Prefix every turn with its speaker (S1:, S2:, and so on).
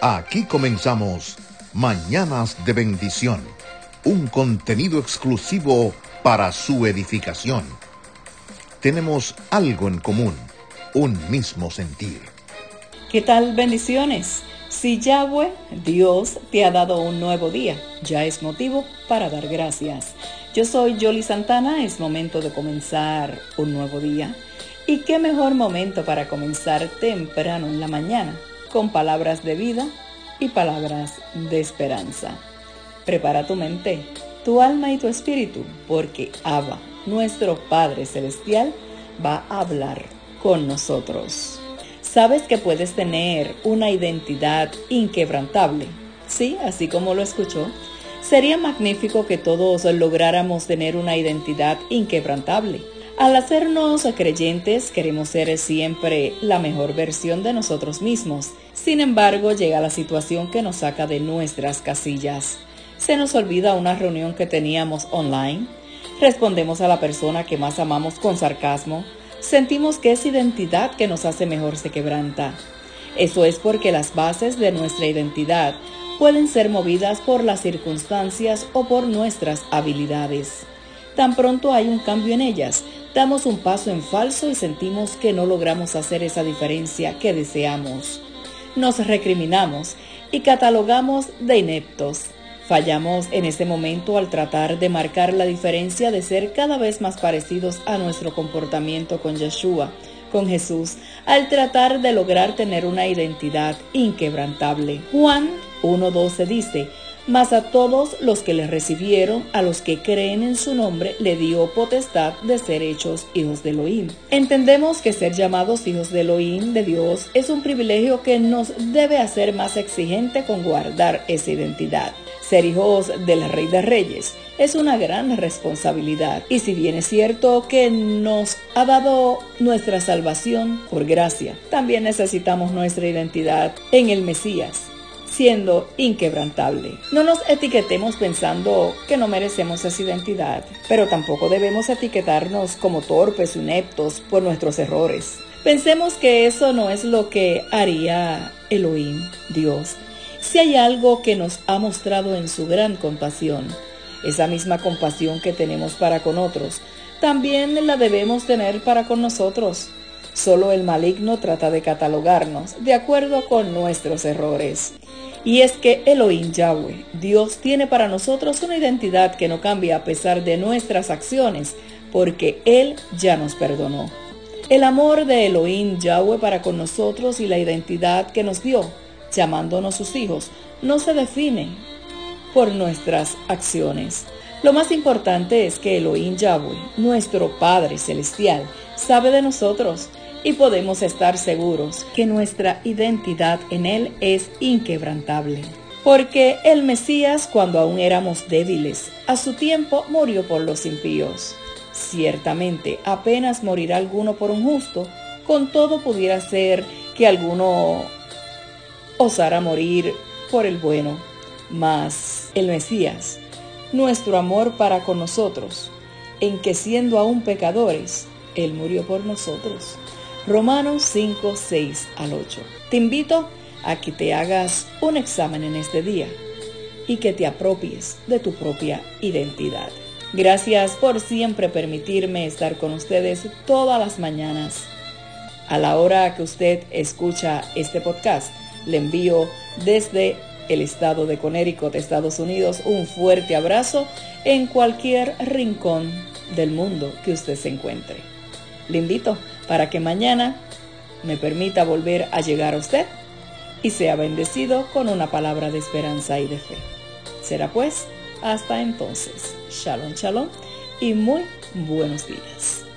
S1: Aquí comenzamos Mañanas de Bendición, un contenido exclusivo para su edificación. Tenemos algo en común, un mismo sentir.
S2: ¿Qué tal bendiciones? Si Yahweh, Dios, te ha dado un nuevo día, ya es motivo para dar gracias. Yo soy Jolly Santana, es momento de comenzar un nuevo día. Y qué mejor momento para comenzar temprano en la mañana con palabras de vida y palabras de esperanza. Prepara tu mente, tu alma y tu espíritu, porque Abba, nuestro Padre Celestial, va a hablar con nosotros. ¿Sabes que puedes tener una identidad inquebrantable? Sí, así como lo escuchó. Sería magnífico que todos lográramos tener una identidad inquebrantable al hacernos creyentes queremos ser siempre la mejor versión de nosotros mismos. Sin embargo, llega la situación que nos saca de nuestras casillas. Se nos olvida una reunión que teníamos online. Respondemos a la persona que más amamos con sarcasmo. Sentimos que esa identidad que nos hace mejor se quebranta. Eso es porque las bases de nuestra identidad pueden ser movidas por las circunstancias o por nuestras habilidades. Tan pronto hay un cambio en ellas, damos un paso en falso y sentimos que no logramos hacer esa diferencia que deseamos. Nos recriminamos y catalogamos de ineptos. Fallamos en ese momento al tratar de marcar la diferencia de ser cada vez más parecidos a nuestro comportamiento con Yeshua, con Jesús, al tratar de lograr tener una identidad inquebrantable. Juan 1.12 dice, mas a todos los que le recibieron, a los que creen en su nombre, le dio potestad de ser hechos hijos de Elohim. Entendemos que ser llamados hijos de Elohim, de Dios, es un privilegio que nos debe hacer más exigente con guardar esa identidad. Ser hijos del Rey de Reyes es una gran responsabilidad y si bien es cierto que nos ha dado nuestra salvación por gracia, también necesitamos nuestra identidad en el Mesías siendo inquebrantable. No nos etiquetemos pensando que no merecemos esa identidad, pero tampoco debemos etiquetarnos como torpes ineptos por nuestros errores. Pensemos que eso no es lo que haría Elohim, Dios, si hay algo que nos ha mostrado en su gran compasión. Esa misma compasión que tenemos para con otros, también la debemos tener para con nosotros. Solo el maligno trata de catalogarnos de acuerdo con nuestros errores. Y es que Elohim Yahweh, Dios tiene para nosotros una identidad que no cambia a pesar de nuestras acciones, porque Él ya nos perdonó. El amor de Elohim Yahweh para con nosotros y la identidad que nos dio, llamándonos sus hijos, no se define por nuestras acciones. Lo más importante es que Elohim Yahweh, nuestro Padre Celestial, sabe de nosotros y podemos estar seguros que nuestra identidad en Él es inquebrantable. Porque el Mesías, cuando aún éramos débiles, a su tiempo murió por los impíos. Ciertamente, apenas morirá alguno por un justo, con todo pudiera ser que alguno osara morir por el bueno. Mas el Mesías, nuestro amor para con nosotros, en que siendo aún pecadores, Él murió por nosotros Romanos 5, 6 al 8. Te invito a que te hagas un examen en este día y que te apropies de tu propia identidad. Gracias por siempre permitirme estar con ustedes todas las mañanas. A la hora que usted escucha este podcast, le envío desde el estado de Connecticut, Estados Unidos, un fuerte abrazo en cualquier rincón del mundo que usted se encuentre. Le invito para que mañana me permita volver a llegar a usted y sea bendecido con una palabra de esperanza y de fe. Será pues hasta entonces. Shalom, shalom y muy buenos días.